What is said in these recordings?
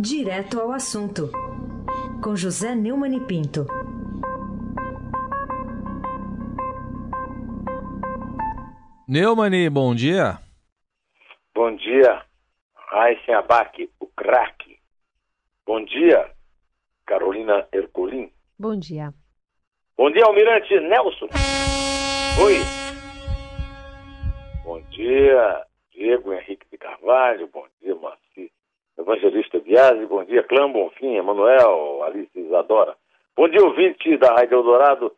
Direto ao assunto, com José Neumann e Pinto. Neumani, bom dia. Bom dia, Raíssen Abac, o craque. Bom dia, Carolina Herculin. Bom dia. Bom dia, Almirante Nelson. Oi. Bom dia, Diego Henrique de Carvalho. Bom dia, Marci Evangelista Biasi. Bom dia, Clã Bonfim, Emanuel, Alice Isadora. Bom dia, ouvinte da Rádio Eldorado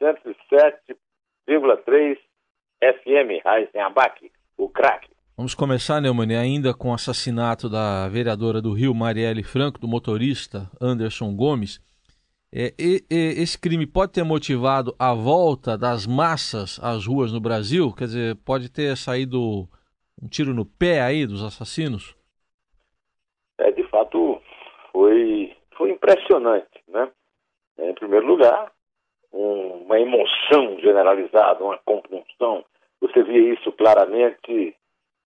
107,3 FM, Raíssen Abac, o craque. Vamos começar, Neumani, ainda com o assassinato da vereadora do Rio, Marielle Franco, do motorista Anderson Gomes. É, e, e, esse crime pode ter motivado a volta das massas às ruas no Brasil? Quer dizer, pode ter saído um tiro no pé aí dos assassinos? É, de fato, foi, foi impressionante, né? Em primeiro lugar, um, uma emoção generalizada, uma compunção. Você via isso claramente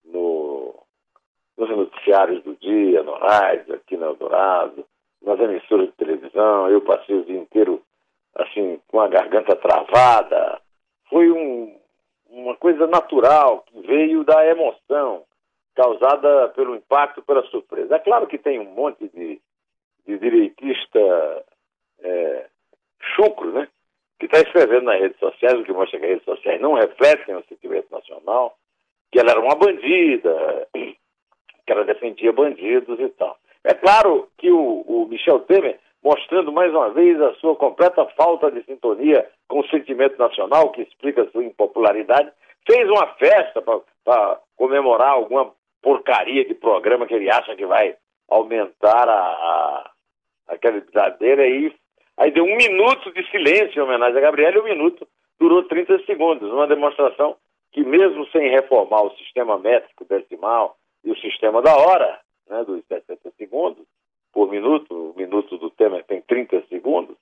no, nos noticiários do dia, no rádio, aqui no Eldorado nas emissoras de televisão, eu passei o dia inteiro assim, com a garganta travada. Foi um, uma coisa natural que veio da emoção causada pelo impacto, pela surpresa. É claro que tem um monte de, de direitista é, chucro, né? Que está escrevendo nas redes sociais, o que mostra que as redes sociais não refletem o sentimento nacional, que ela era uma bandida, que ela defendia bandidos e tal. É claro que o, o Michel Temer, mostrando mais uma vez a sua completa falta de sintonia com o sentimento nacional, que explica sua impopularidade, fez uma festa para comemorar alguma porcaria de programa que ele acha que vai aumentar a, a credibilidade dele. Aí, aí deu um minuto de silêncio em homenagem a Gabriel e um minuto durou 30 segundos, uma demonstração que mesmo sem reformar o sistema métrico decimal e o sistema da hora, né, dos 60 segundos por minuto, o minuto do Temer tem 30 segundos,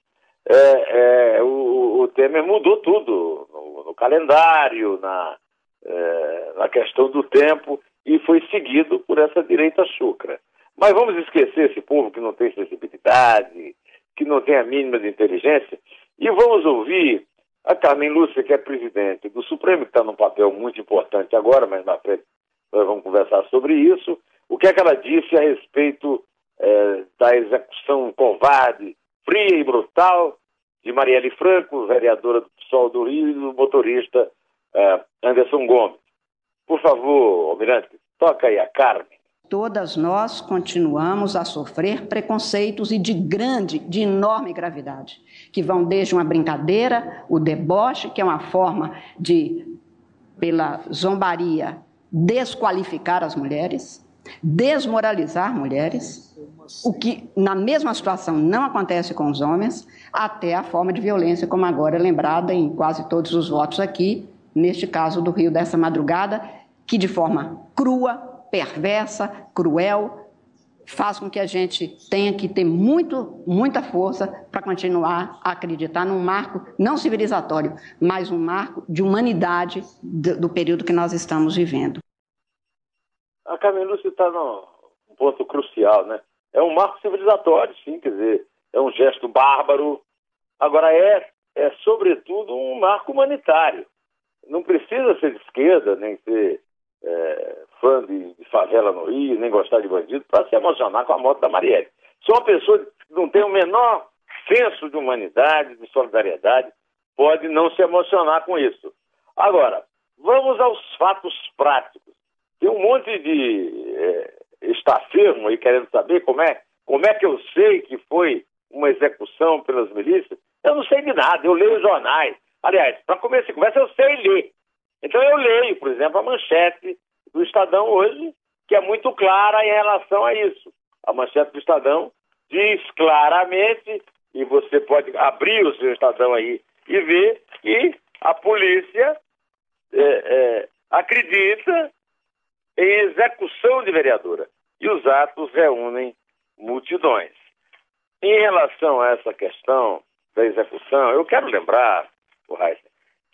é, é, o, o, Temer mudou tudo no, no calendário, na, é, na questão do tempo, e foi seguido por essa direita chucra. Mas vamos esquecer esse povo que não tem sensibilidade, que não tem a mínima de inteligência, e vamos ouvir a Carmen Lúcia, que é presidente do Supremo, que está num papel muito importante agora, mas na frente nós vamos conversar sobre isso, o que é que ela disse a respeito é, da execução covarde, fria e brutal de Marielle Franco, vereadora do PSOL do Rio, e do motorista é, Anderson Gomes. Por favor, Almirante, toca aí a Carmen. Todas nós continuamos a sofrer preconceitos e de grande, de enorme gravidade, que vão desde uma brincadeira, o deboche, que é uma forma de, pela zombaria, desqualificar as mulheres, desmoralizar mulheres, o que na mesma situação não acontece com os homens, até a forma de violência, como agora é lembrada em quase todos os votos aqui, neste caso do Rio dessa madrugada, que de forma crua, perversa, cruel, faz com que a gente tenha que ter muito, muita força para continuar a acreditar num marco não civilizatório, mas um marco de humanidade do, do período que nós estamos vivendo. A Carmen Lúcia está num ponto crucial, né? É um marco civilizatório, sim, quer dizer, é um gesto bárbaro. Agora, é, é sobretudo um marco humanitário. Não precisa ser de esquerda, nem ser é, fã de, de, favela no Rio, nem gostar de bandido, para se emocionar com a morte da Marielle. Só uma pessoa que não tem o menor senso de humanidade, de solidariedade, pode não se emocionar com isso. Agora, vamos aos fatos práticos. Tem um monte de é, estafermo aí querendo saber como é, como é que eu sei que foi uma execução pelas milícias. Eu não sei de nada, eu leio jornais. Aliás, para começar essa conversa, eu sei ler. Então eu leio, por exemplo, a manchete do Estadão hoje, que é muito clara em relação a isso. A manchete do Estadão diz claramente, e você pode abrir o seu Estadão aí e ver que a polícia é, é, acredita em execução de vereadora. E os atos reúnem multidões. Em relação a essa questão da execução, eu quero lembrar, o Heisen,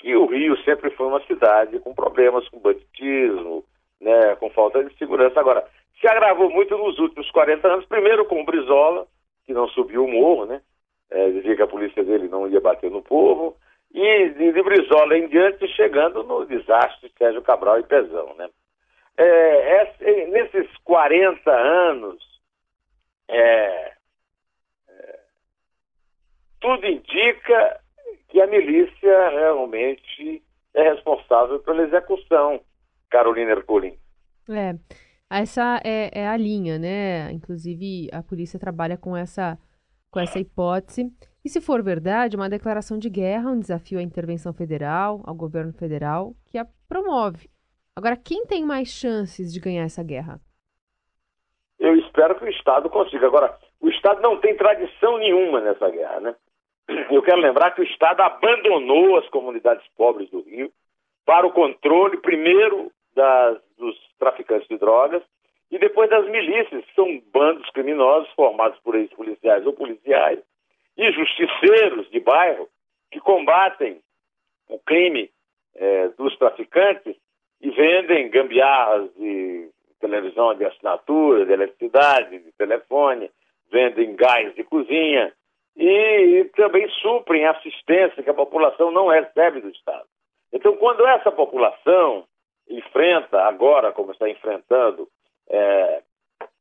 que o Rio sempre foi uma cidade com problemas com banditismo, né, com falta de segurança. Agora, se agravou muito nos últimos 40 anos, primeiro com o Brizola, que não subiu o morro, né? É, dizia que a polícia dele não ia bater no povo, e de, de Brizola em diante, chegando no desastre de Sérgio Cabral e Pezão, né? É, nesses 40 anos, é, é, tudo indica que a milícia realmente é responsável pela execução, Carolina Ercolim. É, essa é, é, a linha, né? Inclusive, a polícia trabalha com essa, com essa hipótese. E se for verdade, uma declaração de guerra, um desafio à intervenção federal, ao governo federal, que a promove. Agora, quem tem mais chances de ganhar essa guerra? Eu espero que o Estado consiga. Agora, o Estado não tem tradição nenhuma nessa guerra, né? Eu quero lembrar que o Estado abandonou as comunidades pobres do Rio para o controle, primeiro, das, dos traficantes de drogas e depois das milícias, que são bandos criminosos formados por ex-policiais ou policiais e justiceiros de bairro que combatem o crime é, dos traficantes e vendem gambiarras de televisão de assinatura, de eletricidade, de telefone, vendem gás de cozinha e, e também suprem assistência que a população não recebe do Estado. Então, quando essa população enfrenta agora, como está enfrentando, é,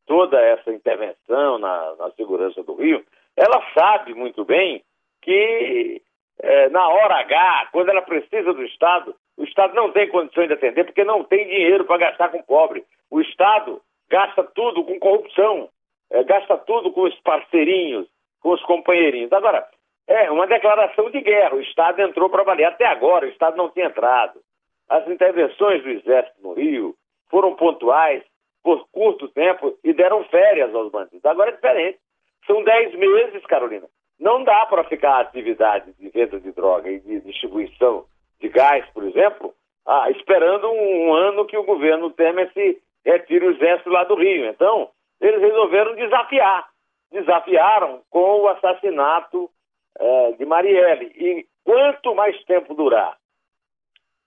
toda essa intervenção na, na, segurança do Rio, ela sabe muito bem que é, na hora H, quando ela precisa do Estado, o Estado não tem condições de atender porque não tem dinheiro para gastar com pobre. O Estado gasta tudo com corrupção, é, gasta tudo com os parceirinhos, com os companheirinhos. Agora, é uma declaração de guerra. O Estado entrou para valer. Até agora, o Estado não tinha entrado. As intervenções do Exército no Rio foram pontuais, por curto tempo, e deram férias aos bandidos. Agora é diferente. São dez meses, Carolina. Não dá para ficar atividade de venda de droga e de distribuição de gás, por exemplo, ah, esperando um ano que o governo Temer se retire o exército lá do Rio. Então, eles resolveram desafiar. Desafiaram com o assassinato eh, de Marielle. E quanto mais tempo durar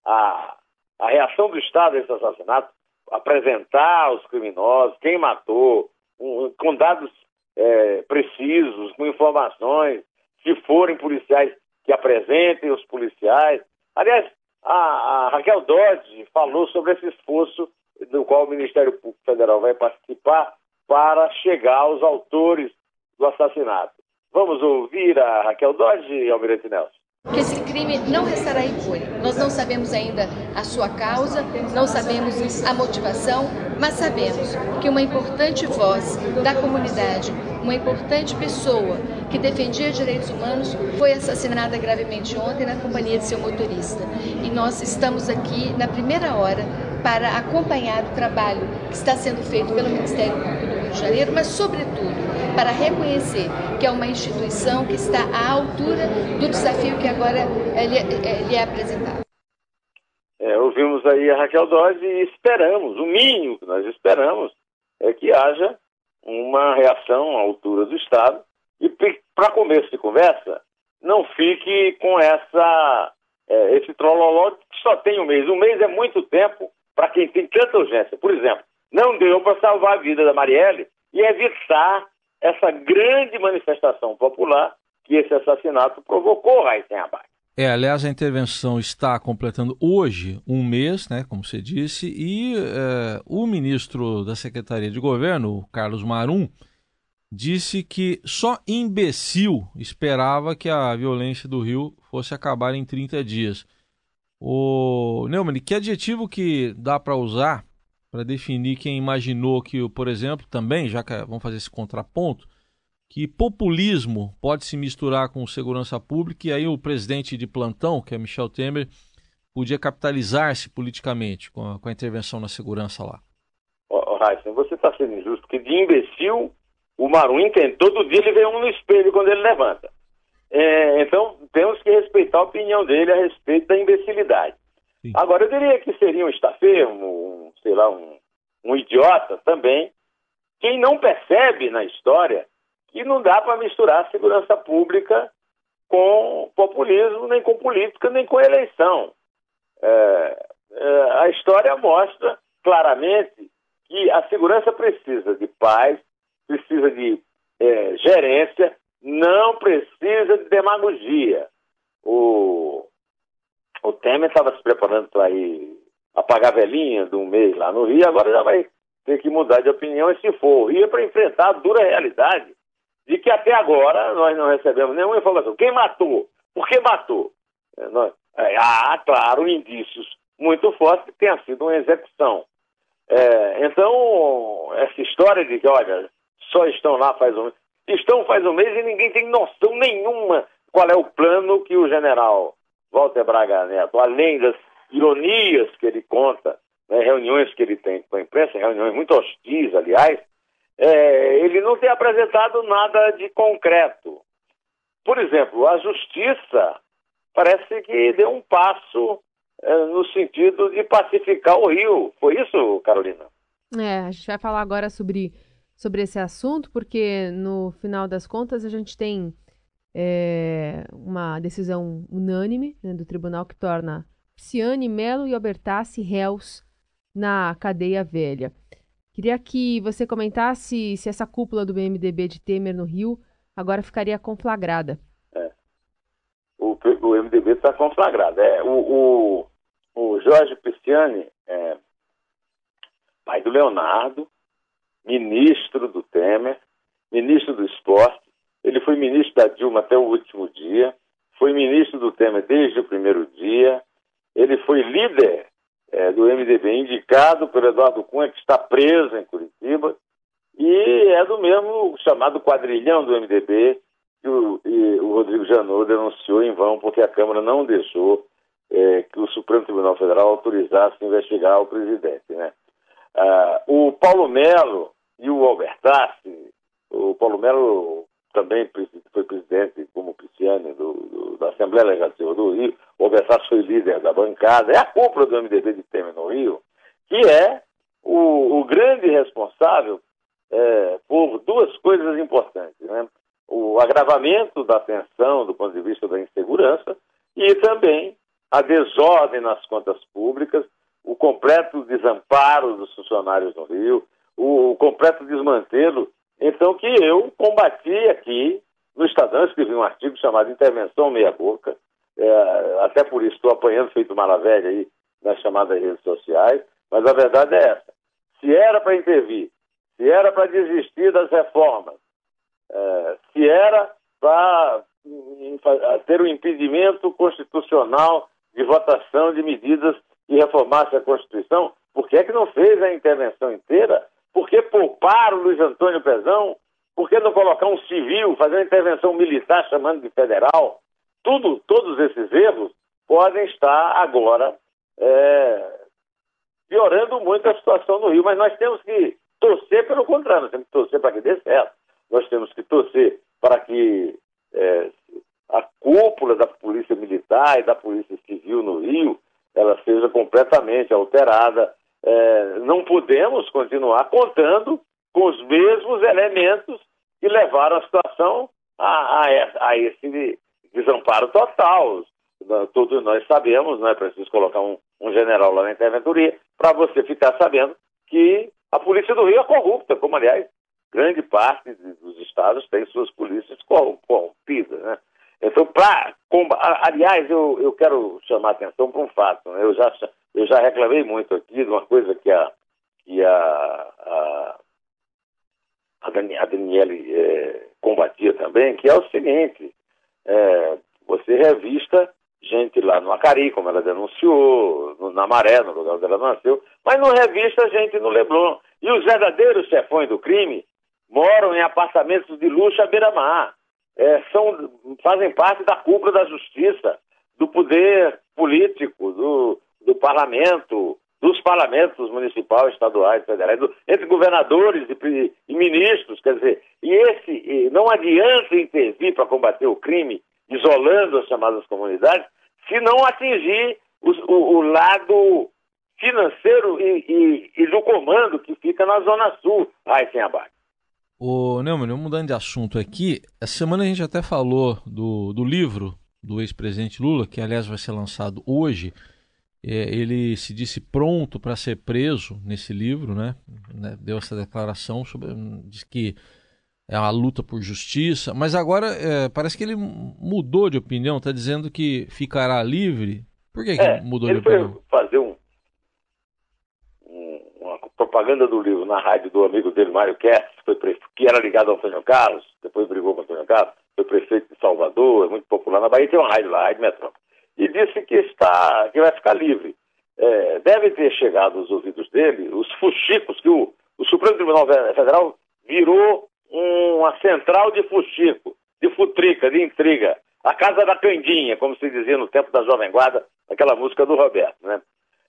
a, a reação do Estado a esse assassinato, apresentar os criminosos, quem matou, um, com dados é, precisos, com informações, se forem policiais que apresentem os policiais. Aliás, a, a Raquel Dodge falou sobre esse esforço do qual o Ministério Público Federal vai participar para chegar aos autores do assassinato. Vamos ouvir a Raquel Dodge, Almirante Nelson que esse crime não restará impune. Nós não sabemos ainda a sua causa, não sabemos a motivação, mas sabemos que uma importante voz da comunidade, uma importante pessoa que defendia direitos humanos foi assassinada gravemente ontem na companhia de seu motorista. E nós estamos aqui na primeira hora para acompanhar o trabalho que está sendo feito pelo Ministério Público de Janeiro, mas sobretudo para reconhecer que é uma instituição que está à altura do desafio que agora lhe, lhe é apresentado. É, ouvimos aí a Raquel Dodge e esperamos, o mínimo que nós esperamos é que haja uma reação à altura do Estado e para começo de conversa, não fique com essa é, esse trololó que só tem um mês. Um mês é muito tempo para quem tem tanta urgência. Por exemplo, não deu para salvar a vida da Marielle e evitar essa grande manifestação popular que esse assassinato provocou, Raíssen Abac. É, aliás, a intervenção está completando hoje um mês, né, como você disse, e é, o ministro da Secretaria de Governo, Carlos Marum, disse que só imbecil esperava que a violência do Rio fosse acabar em 30 dias. O Neumann, que adjetivo que dá para usar para definir quem imaginou que, por exemplo, também, já que vamos fazer esse contraponto, que populismo pode se misturar com segurança pública e aí o presidente de plantão, que é Michel Temer, podia capitalizar-se politicamente com a, com a, intervenção na segurança lá. Oh, Heisen, você está sendo injusto, porque de imbecil o Marum tem. Todo dia ele vê um no espelho quando ele levanta. É, então temos que respeitar a opinião dele a respeito da imbecilidade. Sim. Agora, eu diria que seria um estafermo, sei lá, um, um idiota também, quem não percebe na história que não dá para misturar segurança pública com populismo, nem com política, nem com eleição. É, é, a história mostra claramente que a segurança precisa de paz, precisa de é, gerência, não precisa de demagogia. O, o Temer estava se preparando para ir apagar velhinha de um mês lá no Rio, agora já vai ter que mudar de opinião e se for o Rio é para enfrentar a dura realidade de que até agora nós não recebemos nenhuma informação. Quem matou? Por que matou? É, nós, é, há, claro, indícios muito fortes que tenha sido uma execução. É, então, essa história de que, olha, só estão lá faz um mês. Estão faz um mês e ninguém tem noção nenhuma qual é o plano que o general Walter Braga Neto, além das ironias que ele conta, né, reuniões que ele tem com a imprensa, reuniões muito hostis, aliás, é, ele não tem apresentado nada de concreto. Por exemplo, a justiça parece que deu um passo é, no sentido de pacificar o Rio. Foi isso, Carolina? É, a gente vai falar agora sobre, sobre esse assunto, porque no final das contas a gente tem é, uma decisão unânime né, do tribunal que torna Ciane, Melo e Albertassi réus na cadeia velha. Queria que você comentasse se essa cúpula do MDB de Temer no Rio agora ficaria conflagrada. É. O, o MDB está conflagrado. É, o, o, o Jorge Pisciani, é, pai do Leonardo, ministro do Temer, ministro do esporte, ele foi ministro da Dilma até o último dia, foi ministro do Temer desde o primeiro dia, ele foi líder é, do MDB, indicado pelo Eduardo Cunha, que está preso em Curitiba, e é do mesmo chamado quadrilhão do MDB, que o, o Rodrigo Janot denunciou em vão, porque a Câmara não deixou é, que o Supremo Tribunal Federal autorizasse investigar o presidente. Né? Ah, o Paulo Melo e o Albertassi, o Paulo Melo também foi presidente, como Pisciani, do, do, da Assembleia Legislativa do Rio, o Albertassi foi líder da bancada, é a cúpula do MDB de Temer no Rio, que é o, o grande responsável é, por duas coisas importantes, né? o agravamento da tensão do ponto de vista da insegurança e também a desordem nas contas públicas, o completo desamparo dos funcionários no Rio, o completo desmantelo então, que eu combati aqui no Estadão, escrevi um artigo chamado Intervenção Meia Boca, é, até por isso estou apanhando feito maravilha aí nas chamadas redes sociais, mas a verdade é essa. Se era para intervir, se era para desistir das reformas, é, se era para ter um impedimento constitucional de votação de medidas que reformassem a Constituição, por que é que não fez a intervenção inteira por que poupar o Luiz Antônio Pezão? Por que não colocar um civil, fazer intervenção militar chamando de federal? Tudo, todos esses erros podem estar agora é, piorando muito a situação no Rio, mas nós temos que torcer pelo contrário, nós temos que torcer para que dê certo. Nós temos que torcer para que é, a cúpula da Polícia Militar e da Polícia Civil no Rio ela seja completamente alterada, é, não podemos continuar contando com os mesmos elementos que levaram a situação a, a, a esse desamparo total. Todos nós sabemos, não é preciso colocar um, um general lá na interventoria, para você ficar sabendo que a Polícia do Rio é corrupta, como, aliás, grande parte dos estados tem suas polícias corrompidas. Né? Então, para. Aliás, eu, eu quero chamar a atenção para um fato. Né? Eu, já, eu já reclamei muito aqui de uma coisa que a, que a, a, a, Daniele é, combatia também, que é o seguinte: é, você revista gente lá no Acari, como ela denunciou, no, na Maré, no lugar onde ela nasceu, mas não revista gente no Leblon. E os verdadeiros chefões do crime moram em apartamentos de luxo à beira-mar é, são, fazem parte da cúpula da justiça, do poder político, do, do parlamento, dos parlamentos municipais, estaduais, federais, do, entre governadores e, e, ministros, quer dizer, e esse e não adianta intervir para combater o crime, isolando as chamadas comunidades, se não atingir o, o, o lado financeiro e, e, do comando que fica na Zona Sul, aí sem abate. Ô, Neumann, mudando de assunto aqui, essa semana a gente até falou do, do livro do ex-presidente Lula, que aliás vai ser lançado hoje, ele se disse pronto para ser preso nesse livro, né? né? Deu essa declaração sobre, diz que é uma luta por justiça, mas agora é, parece que ele mudou de opinião, está dizendo que ficará livre. Por que, é, que mudou de opinião? Ele foi fazer um, um, uma propaganda do livro na rádio do amigo dele, Mário Kess, que, era ligado ao Antônio Carlos, depois brigou com o Antônio Carlos, foi prefeito de Salvador, é muito popular na Bahia, tem uma rádio lá, Rádio Metrópole. E disse que, está, que vai ficar livre. É, deve ter chegado aos ouvidos dele os fuxicos que o, o Supremo Tribunal Federal virou uma central de fuxico, de futrica, de intriga. A casa da Candinha, como se dizia no tempo da Jovem Guarda, aquela música do Roberto, né?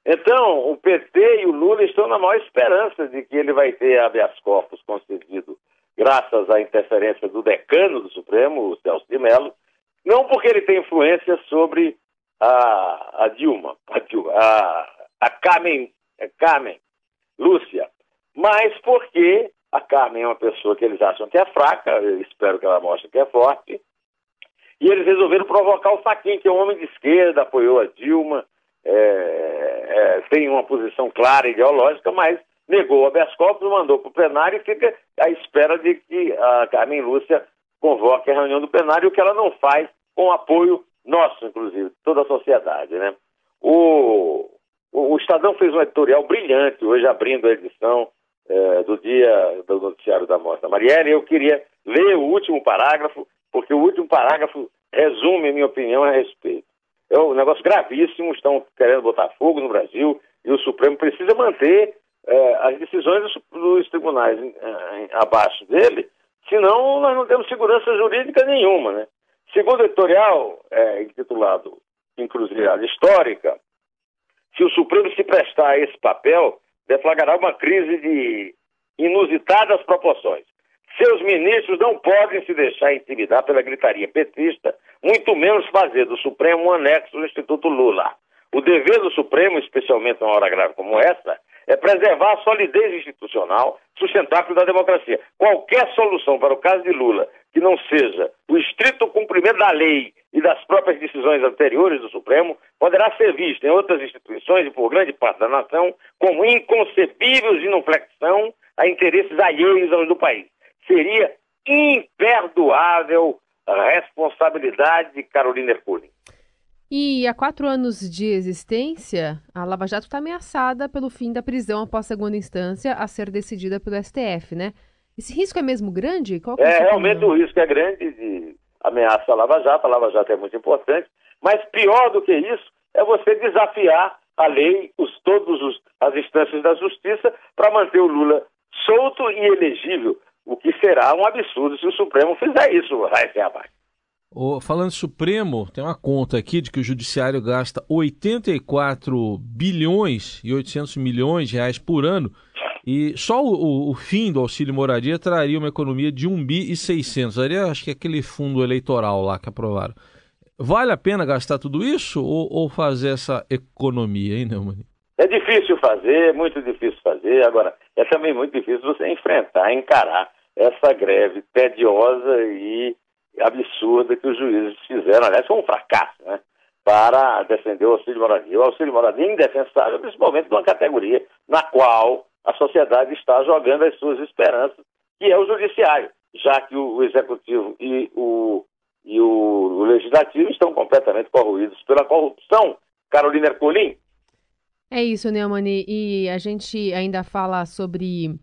Então, o PT e o Lula estão na maior esperança de que ele vai ter habeas corpus concedido graças à interferência do decano do Supremo, o Celso de Mello, não porque ele tem influência sobre a, a Dilma, a, Dilma, a, a Carmen, Carmen Lúcia, mas porque a Carmen é uma pessoa que eles acham que é fraca, eu espero que ela mostre que é forte. E eles resolveram provocar o Faquin, que é um homem de esquerda, apoiou a Dilma, é, é, tem uma posição clara ideológica, mas negou o habeas mandou para o plenário e fica à espera de que a Carmen Lúcia convoque a reunião do plenário, o que ela não faz com apoio nosso, inclusive, toda a sociedade. Né? O, o, o Estadão fez um editorial brilhante, hoje abrindo a edição, é, do dia do noticiário da morte da Marielle, eu queria ler o último parágrafo, porque o último parágrafo resume a minha opinião a respeito. É um negócio gravíssimo, estão querendo botar fogo no Brasil e o Supremo precisa manter é, as decisões dos, dos tribunais é, abaixo dele, senão nós não temos segurança jurídica nenhuma. Né? Segundo editorial, é, intitulado Encruzilhada Histórica, se o Supremo se prestar a esse papel, deflagrará uma crise de inusitadas proporções. Seus ministros não podem se deixar intimidar pela gritaria petista, muito menos fazer do Supremo um anexo do Instituto Lula. O dever do Supremo, especialmente numa hora grave como essa, é preservar a solidez institucional sustentável da democracia. Qualquer solução para o caso de Lula que não seja o estrito cumprimento da lei e das próprias decisões anteriores do Supremo poderá ser vista em outras instituições e por grande parte da nação como inconcebível genuflexão a interesses alheios aos do país. Seria imperdoável a responsabilidade de Carolina Ercolim. E há quatro anos de existência, a Lava Jato está ameaçada pelo fim da prisão após segunda instância a ser decidida pelo STF, né? Esse risco é mesmo grande? é, é realmente o risco é grande de ameaça à Lava Jato. A Lava Jato é muito importante, mas pior do que isso é você desafiar a lei, os, todas as instâncias da justiça, para manter o Lula solto e elegível, o que será um absurdo se o Supremo fizer isso, Raíssa Abaixo. Oh, falando Supremo, tem uma conta aqui de que o Judiciário gasta 84 bilhões e 800 milhões de reais por ano e só o, o, fim do auxílio moradia traria uma economia de 1 bi e 600. Daria, acho que aquele fundo eleitoral lá que aprovaram. Vale a pena gastar tudo isso ou, ou fazer essa economia, hein, Neumann? É difícil fazer, é muito difícil fazer. Agora, é também muito difícil você enfrentar, encarar essa greve tediosa e absurda que os juízes fizeram. Aliás, foi um fracasso, né? Para defender o auxílio moradia. O auxílio moradia é indefensável, principalmente de uma categoria na qual a sociedade está jogando as suas esperanças, que é o judiciário, já que o, executivo e o, e o, legislativo estão completamente corroídos pela corrupção. Carolina Ercolim. É isso, Neumani. E a gente ainda fala sobre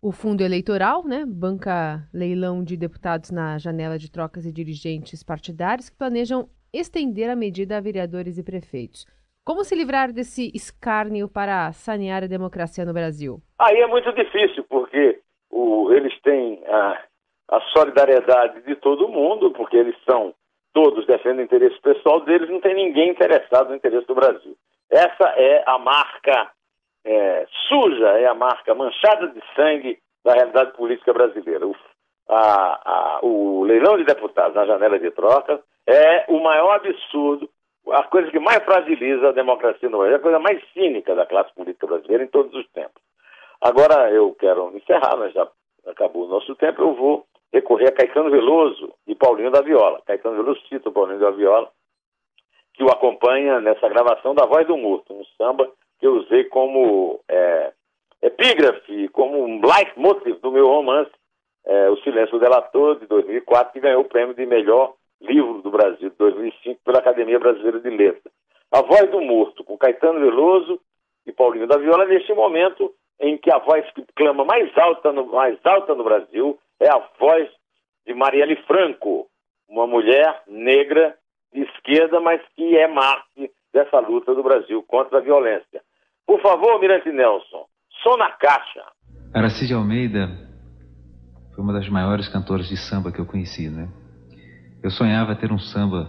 o fundo eleitoral, né? Banca leilão de deputados na janela de trocas e dirigentes partidários que planejam estender a medida a vereadores e prefeitos. Como se livrar desse escárnio para sanear a democracia no Brasil? Aí é muito difícil, porque o, eles têm a, a solidariedade de todo mundo, porque eles são, todos defendem o interesse pessoal deles, não tem ninguém interessado no interesse do Brasil. Essa é a marca é, suja, é a marca manchada de sangue da realidade política brasileira. O, a, a, o leilão de deputados na janela de troca é o maior absurdo a coisa que mais fragiliza a democracia no Brasil, a coisa mais cínica da classe política brasileira em todos os tempos. Agora eu quero encerrar, mas já acabou o nosso tempo, eu vou recorrer a Caetano Veloso e Paulinho da Viola. Caetano Veloso cita o Paulinho da Viola, que o acompanha nessa gravação da Voz do Morto, um samba que eu usei como é, epígrafe, como um leitmotiv do meu romance, é, O Silêncio Delator, de 2004, que ganhou o prêmio de melhor livro do Brasil, de 2005, pela Academia Brasileira de Letras. A Voz do Morto, com Caetano Veloso e Paulinho da Viola, neste momento em que a voz que clama mais alta no, mais alta no Brasil é a voz de Marielle Franco, uma mulher negra de esquerda, mas que é marte dessa luta do Brasil contra a violência. Por favor, Mirante Nelson, som na caixa. Aracide Almeida foi uma das maiores cantoras de samba que eu conheci, né? Eu sonhava ter um samba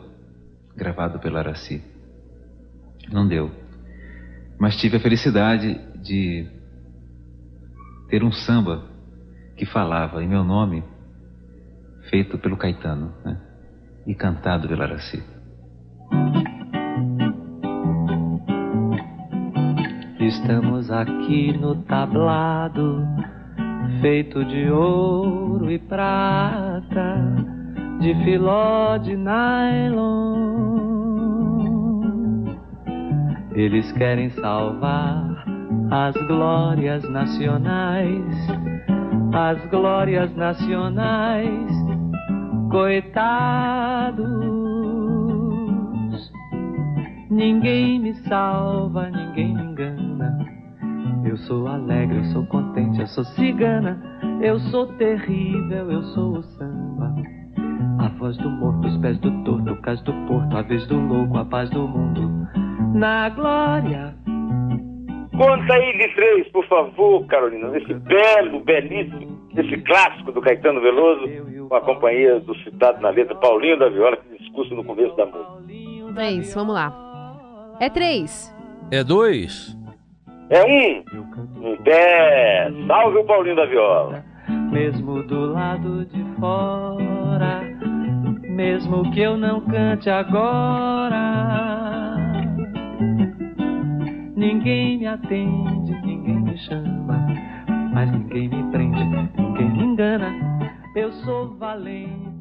gravado pela Araci. Não deu. Mas tive a felicidade de ter um samba que falava em meu nome, feito pelo Caetano, né? E cantado pela Araci. Estamos aqui no tablado, feito de ouro e prata, de filó de nylon. Eles querem salvar as glórias nacionais, as glórias nacionais, coitados. Ninguém me salva, ninguém me engana. Eu sou alegre, eu sou contente, eu sou cigana. Eu sou terrível, eu sou o samba. A voz do morto, os pés do torto, o cais do porto, a vez do louco, a paz do mundo. Na glória. Conta aí de três, por favor, Carolina, nesse belo, belíssimo, esse clássico do Caetano Veloso, com a companhia do citado na letra Paulinho da Viola, que discurso no começo da música. Três, vamos lá. É três. É dois. É um. Um pé. Salve o Paulinho da Viola. Mesmo do lado de fora, mesmo que eu não cante agora, ninguém me atende, ninguém me chama, mas ninguém me prende, ninguém me engana. Eu sou valente.